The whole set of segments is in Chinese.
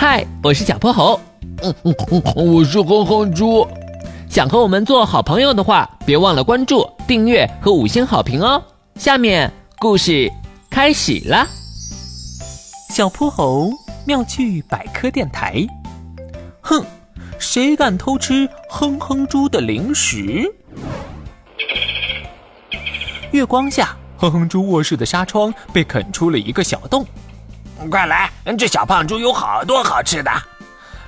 嗨，我是小泼猴。嗯嗯嗯，我是哼哼猪。想和我们做好朋友的话，别忘了关注、订阅和五星好评哦。下面故事开始啦。小泼猴妙趣百科电台。哼，谁敢偷吃哼哼猪的零食？月光下，哼哼猪卧室的纱窗被啃出了一个小洞。快来，这小胖猪有好多好吃的。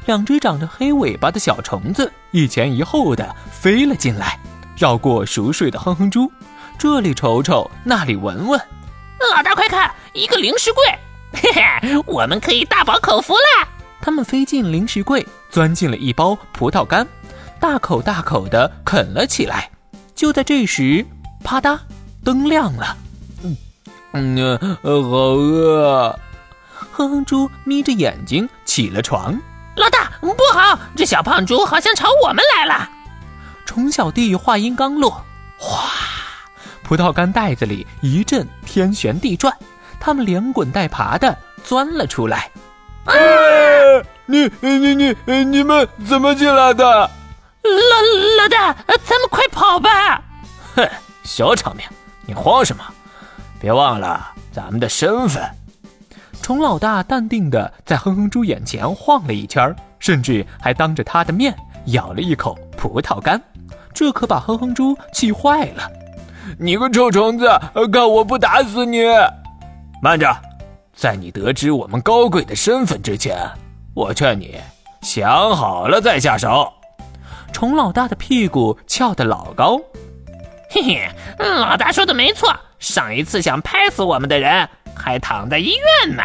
两只长着黑尾巴的小虫子一前一后的飞了进来，绕过熟睡的哼哼猪，这里瞅瞅，那里闻闻。老大，快看，一个零食柜！嘿嘿，我们可以大饱口福了。他们飞进零食柜，钻进了一包葡萄干，大口大口的啃了起来。就在这时，啪嗒，灯亮了。嗯嗯，好饿。哼哼猪眯着眼睛起了床。老大，不好，这小胖猪好像朝我们来了。虫小弟话音刚落，哗，葡萄干袋子里一阵天旋地转，他们连滚带爬的钻了出来。啊！你你你你们怎么进来的？老老大，咱们快跑吧！哼，小场面，你慌什么？别忘了咱们的身份。虫老大淡定的在哼哼猪眼前晃了一圈，甚至还当着他的面咬了一口葡萄干，这可把哼哼猪气坏了。你个臭虫子，看我不打死你！慢着，在你得知我们高贵的身份之前，我劝你想好了再下手。虫老大的屁股翘得老高，嘿嘿，老大说的没错，上一次想拍死我们的人。还躺在医院呢。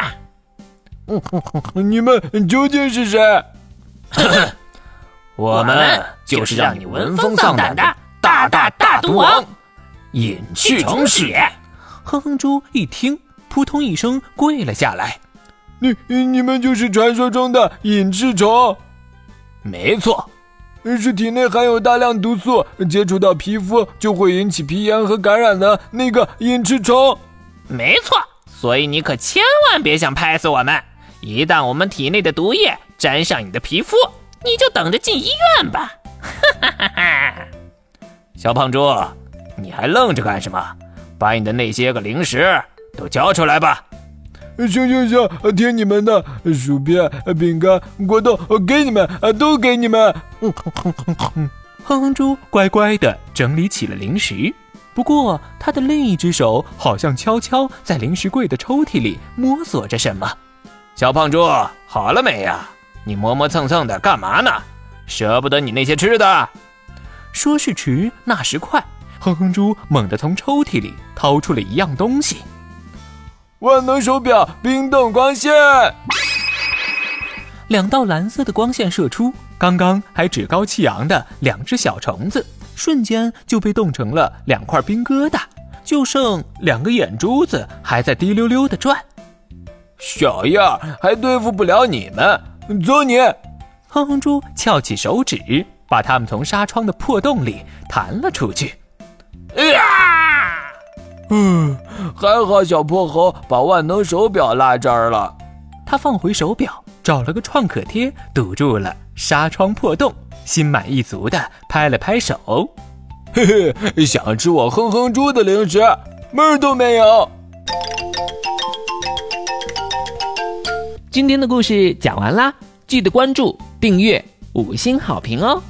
你们究竟是谁？我们就是让你闻风丧胆的大大大毒王——隐翅虫血。哼哼猪一听，扑通一声跪了下来。你你们就是传说中的隐翅虫？没错，是体内含有大量毒素，接触到皮肤就会引起皮炎和感染的那个隐翅虫。没错。所以你可千万别想拍死我们！一旦我们体内的毒液沾上你的皮肤，你就等着进医院吧！哈哈哈哈！小胖猪，你还愣着干什么？把你的那些个零食都交出来吧！行行行，听你们的，薯片、饼干、果冻，给你们，都给你们！哼哼哼哼，哼哼猪乖乖的整理起了零食。不过，他的另一只手好像悄悄在零食柜的抽屉里摸索着什么。小胖猪，好了没呀？你磨磨蹭蹭的干嘛呢？舍不得你那些吃的？说时迟，那时快，哼哼猪猛地从抽屉里掏出了一样东西——万能手表冰冻光线。两道蓝色的光线射出，刚刚还趾高气扬的两只小虫子。瞬间就被冻成了两块冰疙瘩，就剩两个眼珠子还在滴溜溜的转。小样，还对付不了你们！走你！哼哼猪翘起手指，把他们从纱窗的破洞里弹了出去。呀！嗯，还好小泼猴把万能手表落这儿了。他放回手表，找了个创可贴堵住了纱窗破洞。心满意足的拍了拍手，嘿嘿，想吃我哼哼猪的零食，门儿都没有。今天的故事讲完啦，记得关注、订阅、五星好评哦。